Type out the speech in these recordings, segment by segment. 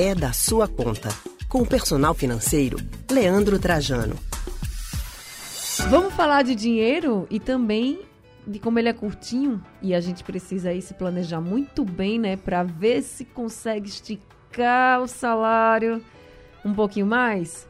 é da sua conta. Com o personal financeiro, Leandro Trajano. Vamos falar de dinheiro e também de como ele é curtinho e a gente precisa aí se planejar muito bem, né, para ver se consegue esticar o salário um pouquinho mais.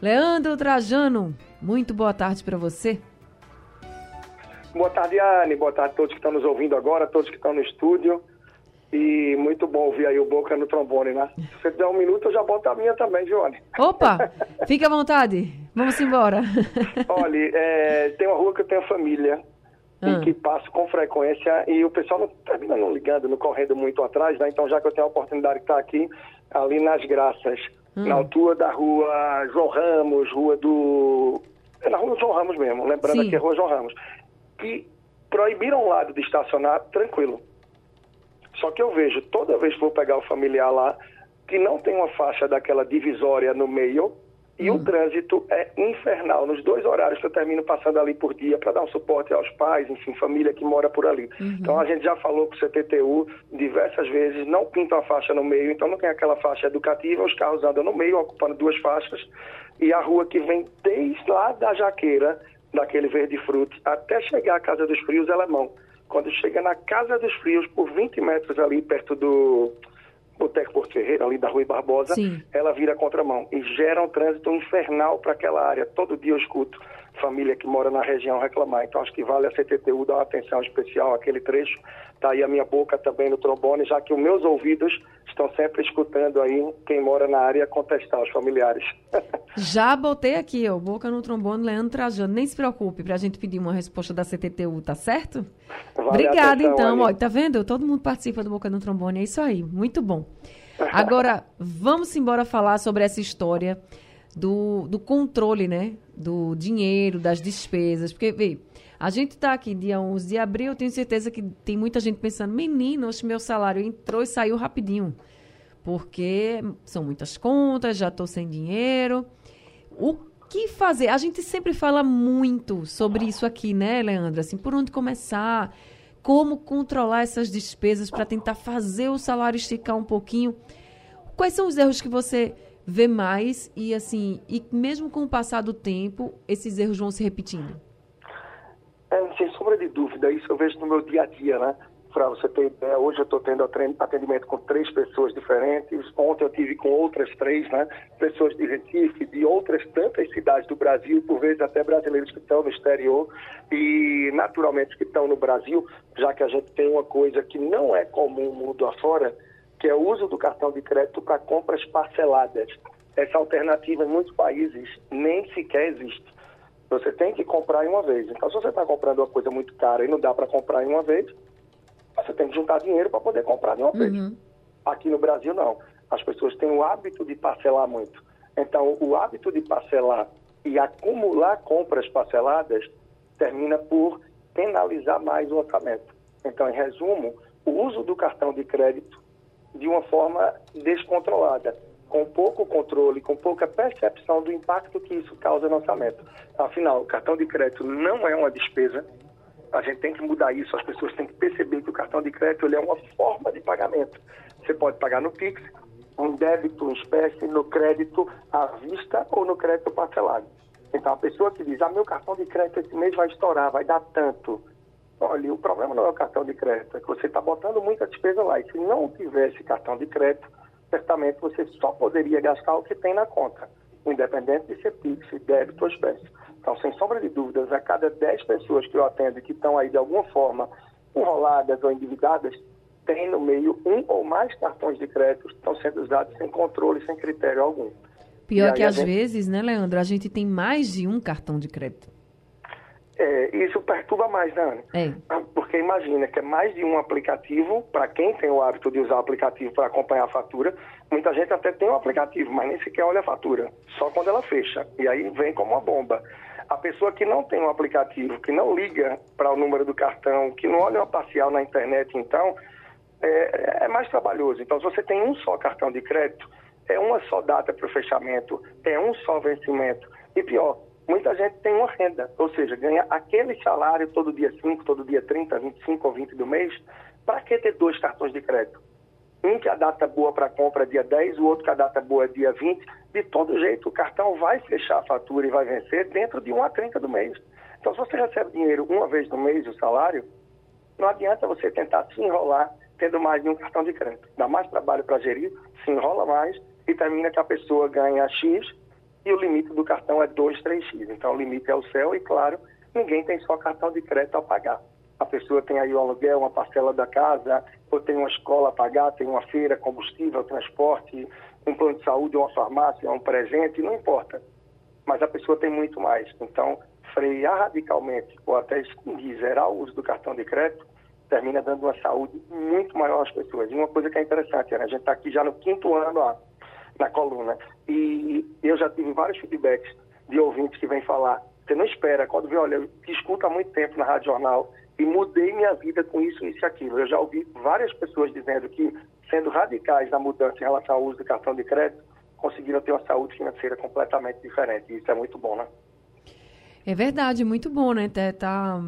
Leandro Trajano, muito boa tarde para você. Boa tarde, Anne. Boa tarde a todos que estão nos ouvindo agora, todos que estão no estúdio. E muito bom ouvir aí o Boca no trombone, né? Se você der um minuto, eu já boto a minha também, Joane. Opa! Fique à vontade. Vamos embora. Olha, é, tem uma rua que eu tenho família ah. e que passo com frequência e o pessoal não termina não ligando, não correndo muito atrás, né? Então, já que eu tenho a oportunidade de estar aqui, ali nas Graças, hum. na altura da rua João Ramos, rua do... É na rua João Ramos mesmo, lembrando Sim. aqui a rua João Ramos. Que proibiram o lado de estacionar tranquilo só que eu vejo, toda vez que vou pegar o familiar lá, que não tem uma faixa daquela divisória no meio, e o hum. trânsito é infernal, nos dois horários que eu termino passando ali por dia para dar um suporte aos pais, enfim, família que mora por ali. Uhum. Então a gente já falou com o CTTU diversas vezes, não pinta a faixa no meio, então não tem aquela faixa educativa, os carros andam no meio, ocupando duas faixas, e a rua que vem desde lá da Jaqueira, daquele verde fruto, até chegar à Casa dos Frios, ela é mão. Quando chega na Casa dos Frios, por 20 metros ali perto do Boteco Porto Ferreira, ali da Rui Barbosa, Sim. ela vira contramão e gera um trânsito infernal para aquela área. Todo dia eu escuto família que mora na região reclamar. Então acho que vale a CTTU dar uma atenção especial àquele trecho. Está aí a minha boca também no trombone, já que os meus ouvidos estão sempre escutando aí quem mora na área contestar os familiares. Já botei aqui, ó, boca no trombone, Leandro Trajano. Nem se preocupe para a gente pedir uma resposta da CTTU, tá certo? Vale Obrigada, então. Ó, tá vendo? Todo mundo participa do Boca no Trombone, é isso aí. Muito bom. Agora, vamos embora falar sobre essa história do, do controle, né? Do dinheiro, das despesas. Porque, vê, a gente está aqui dia 11 de abril, eu tenho certeza que tem muita gente pensando, menino, hoje meu salário entrou e saiu rapidinho. Porque são muitas contas, já estou sem dinheiro. O que fazer? A gente sempre fala muito sobre isso aqui, né, Leandro? Assim, por onde começar? Como controlar essas despesas para tentar fazer o salário esticar um pouquinho? Quais são os erros que você vê mais e assim, e mesmo com o passar do tempo, esses erros vão se repetindo? É, sem sombra de dúvida, isso eu vejo no meu dia a dia, né? Para você ter ideia, hoje eu estou tendo atendimento com três pessoas diferentes. Ontem eu tive com outras três, né? Pessoas de Recife, de outras tantas cidades do Brasil, por vezes até brasileiros que estão no exterior e naturalmente que estão no Brasil, já que a gente tem uma coisa que não é comum mundo afora, que é o uso do cartão de crédito para compras parceladas. Essa alternativa em muitos países nem sequer existe. Você tem que comprar em uma vez. Então, se você está comprando uma coisa muito cara e não dá para comprar em uma vez, você tem que juntar dinheiro para poder comprar de uma vez. Uhum. Aqui no Brasil, não. As pessoas têm o hábito de parcelar muito. Então, o hábito de parcelar e acumular compras parceladas termina por penalizar mais o orçamento. Então, em resumo, o uso do cartão de crédito de uma forma descontrolada, com pouco controle, com pouca percepção do impacto que isso causa no orçamento. Afinal, o cartão de crédito não é uma despesa, a gente tem que mudar isso, as pessoas têm que perceber que o cartão de crédito é uma forma de pagamento. Você pode pagar no Pix, um débito em espécie, no crédito à vista ou no crédito parcelado. Então, a pessoa que diz, ah, meu cartão de crédito esse mês vai estourar, vai dar tanto. Olha, o problema não é o cartão de crédito, é que você está botando muita despesa lá. E se não tivesse cartão de crédito, certamente você só poderia gastar o que tem na conta, independente de ser PIX, débito ou espécie. Então, sem sombra de dúvidas, a cada 10 pessoas que eu atendo que estão aí de alguma forma enroladas ou endividadas, tem no meio um ou mais cartões de crédito que estão sendo usados sem controle, sem critério algum. Pior que às gente... vezes, né, Leandro, a gente tem mais de um cartão de crédito. É, isso perturba mais, né, Ana? É. Ah, porque imagina que é mais de um aplicativo, para quem tem o hábito de usar o aplicativo para acompanhar a fatura, muita gente até tem o um aplicativo, mas nem sequer olha a fatura, só quando ela fecha. E aí vem como uma bomba. A pessoa que não tem um aplicativo, que não liga para o número do cartão, que não olha uma parcial na internet, então, é, é mais trabalhoso. Então, se você tem um só cartão de crédito, é uma só data para o fechamento, é um só vencimento. E pior, muita gente tem uma renda, ou seja, ganha aquele salário todo dia 5, todo dia 30, 25 ou 20 do mês, para que ter dois cartões de crédito? Um que a data boa para compra é dia 10, o outro que a data boa é dia 20. De todo jeito, o cartão vai fechar a fatura e vai vencer dentro de 1 a 30 do mês. Então, se você recebe dinheiro uma vez no mês, o salário, não adianta você tentar se enrolar tendo mais de um cartão de crédito. Dá mais trabalho para gerir, se enrola mais e termina que a pessoa ganha X e o limite do cartão é 2, 3X. Então, o limite é o céu e, claro, ninguém tem só cartão de crédito a pagar. A pessoa tem aí o aluguel, uma parcela da casa, ou tem uma escola a pagar, tem uma feira, combustível, transporte, um plano de saúde, uma farmácia, um presente, não importa. Mas a pessoa tem muito mais. Então, frear radicalmente ou até extinguir, zerar o uso do cartão de crédito, termina dando uma saúde muito maior às pessoas. E uma coisa que é interessante, né? a gente está aqui já no quinto ano ó, na coluna, e eu já tive vários feedbacks de ouvintes que vêm falar, você não espera, quando vê, olha, eu escuto há muito tempo na Rádio Jornal e mudei minha vida com isso, isso e aquilo. Eu já ouvi várias pessoas dizendo que, sendo radicais na mudança em relação ao uso do cartão de crédito, conseguiram ter uma saúde financeira completamente diferente. Isso é muito bom, né? É verdade, muito bom, né? Tá, tá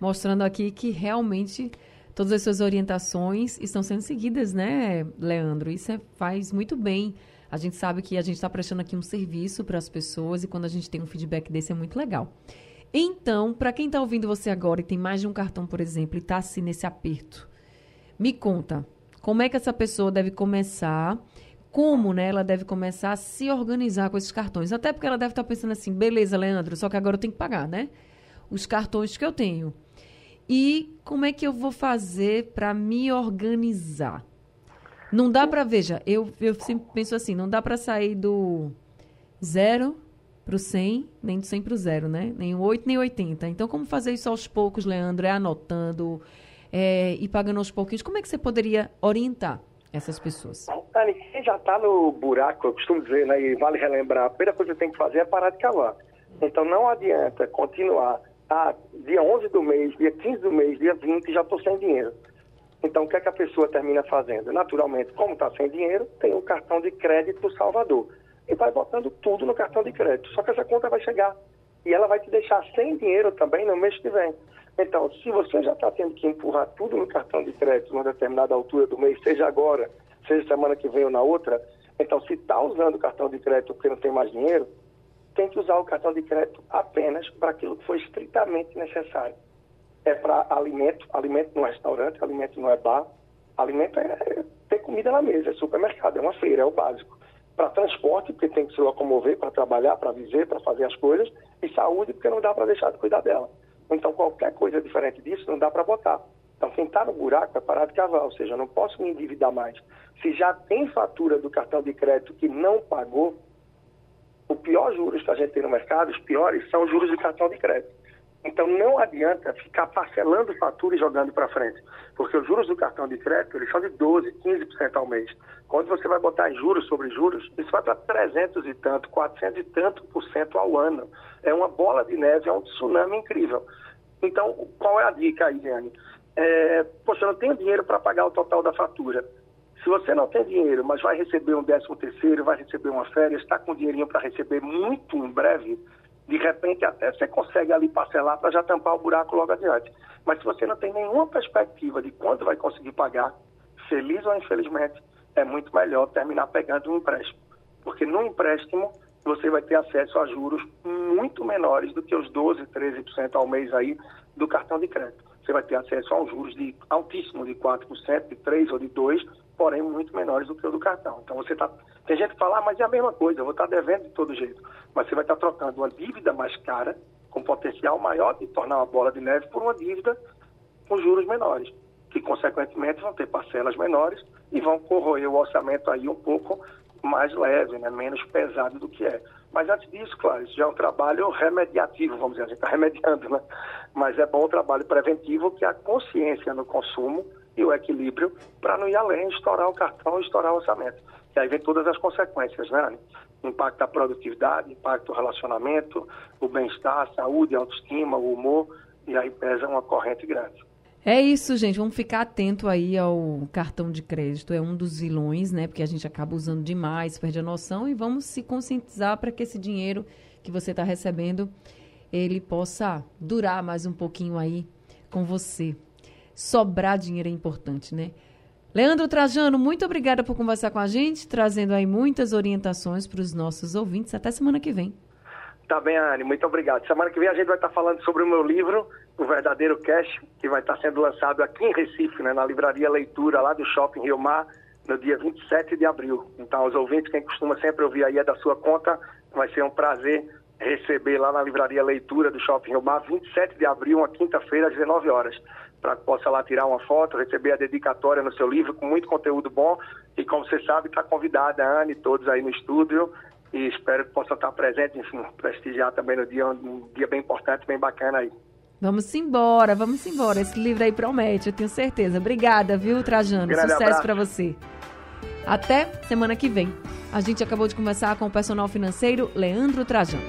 mostrando aqui que realmente todas as suas orientações estão sendo seguidas, né, Leandro? Isso é, faz muito bem. A gente sabe que a gente está prestando aqui um serviço para as pessoas e quando a gente tem um feedback desse é muito legal. Então, para quem está ouvindo você agora e tem mais de um cartão, por exemplo, e está assim nesse aperto, me conta, como é que essa pessoa deve começar como né, ela deve começar a se organizar com esses cartões. Até porque ela deve estar pensando assim, beleza, Leandro, só que agora eu tenho que pagar, né? Os cartões que eu tenho. E como é que eu vou fazer para me organizar? Não dá para, veja, eu, eu sempre penso assim, não dá para sair do zero para o 100, nem do 100 para o zero, né? Nem o 8, nem 80. Então, como fazer isso aos poucos, Leandro? É anotando é, e pagando aos pouquinhos. Como é que você poderia orientar essas pessoas? Dani, quem já está no buraco, eu costumo dizer, né, e vale relembrar, a primeira coisa que tem que fazer é parar de cavar. Então não adianta continuar, ah, dia 11 do mês, dia 15 do mês, dia 20, já estou sem dinheiro. Então o que é que a pessoa termina fazendo? Naturalmente, como está sem dinheiro, tem um cartão de crédito Salvador. E vai botando tudo no cartão de crédito. Só que essa conta vai chegar. E ela vai te deixar sem dinheiro também no mês que vem. Então, se você já está tendo que empurrar tudo no cartão de crédito numa determinada altura do mês, seja agora, seja semana que vem ou na outra, então se está usando o cartão de crédito porque não tem mais dinheiro, tem que usar o cartão de crédito apenas para aquilo que for estritamente necessário. É para alimento, alimento no restaurante, alimento não é bar, alimento é ter comida na mesa, é supermercado, é uma feira, é o básico. Para transporte, porque tem que se locomover para trabalhar, para viver, para fazer as coisas, e saúde, porque não dá para deixar de cuidar dela. Então, qualquer coisa diferente disso não dá para botar. Então, quem está no buraco é parar de cavar, ou seja, não posso me endividar mais. Se já tem fatura do cartão de crédito que não pagou, o pior juros que a gente tem no mercado, os piores, são os juros de cartão de crédito. Então, não adianta ficar parcelando fatura e jogando para frente, porque os juros do cartão de crédito eles são de 12%, 15% ao mês. Quando você vai botar juros sobre juros, isso vai para 300 e tanto, 400 e tanto por cento ao ano. É uma bola de neve, é um tsunami incrível. Então, qual é a dica aí, Diane? É, poxa, eu não tenho dinheiro para pagar o total da fatura. Se você não tem dinheiro, mas vai receber um décimo terceiro, vai receber uma férias, está com dinheirinho para receber muito em breve, de repente até você consegue ali parcelar para já tampar o buraco logo adiante. Mas se você não tem nenhuma perspectiva de quando vai conseguir pagar, feliz ou infelizmente, é muito melhor terminar pegando um empréstimo. Porque no empréstimo você vai ter acesso a juros muito menores do que os 12, 13% ao mês aí do cartão de crédito. Você vai ter acesso a um juros de altíssimo de 4%, de 3% ou de 2%, porém muito menores do que o do cartão. Então você está. Tem gente que fala, ah, mas é a mesma coisa, eu vou estar devendo de todo jeito. Mas você vai estar trocando uma dívida mais cara, com potencial maior de tornar uma bola de neve, por uma dívida com juros menores, que consequentemente vão ter parcelas menores e vão corroer o orçamento aí um pouco mais leve, né? menos pesado do que é. Mas antes disso, claro, isso já é um trabalho remediativo, vamos dizer, a gente está remediando, né? Mas é bom o trabalho preventivo, que a consciência no consumo e o equilíbrio para não ir além, estourar o cartão e estourar o orçamento. E aí vem todas as consequências, né? Impacto da produtividade, impacto do relacionamento, o bem-estar, a saúde, a autoestima, o humor, e aí pesa uma corrente grande. É isso, gente. Vamos ficar atento aí ao cartão de crédito. É um dos vilões, né? Porque a gente acaba usando demais, perde a noção e vamos se conscientizar para que esse dinheiro que você está recebendo ele possa durar mais um pouquinho aí com você. Sobrar dinheiro é importante, né? Leandro Trajano, muito obrigada por conversar com a gente, trazendo aí muitas orientações para os nossos ouvintes. Até semana que vem. Tá bem, Anne, muito obrigado. Semana que vem a gente vai estar falando sobre o meu livro, O Verdadeiro Cash, que vai estar sendo lançado aqui em Recife, né, na livraria Leitura, lá do Shopping Rio Mar, no dia 27 de abril. Então, os ouvintes, quem costuma sempre ouvir aí é da sua conta, vai ser um prazer receber lá na livraria Leitura do Shopping Rio Mar, 27 de abril, uma quinta-feira, às 19 horas, para que possa lá tirar uma foto, receber a dedicatória no seu livro, com muito conteúdo bom. E como você sabe, está convidada a Anne, todos aí no estúdio, e espero que possam estar presentes, enfim, prestigiar também no dia, um dia bem importante, bem bacana aí. Vamos embora, vamos embora. Esse livro aí promete, eu tenho certeza. Obrigada, viu, Trajano? Grande Sucesso para você. Até semana que vem. A gente acabou de conversar com o personal financeiro Leandro Trajano.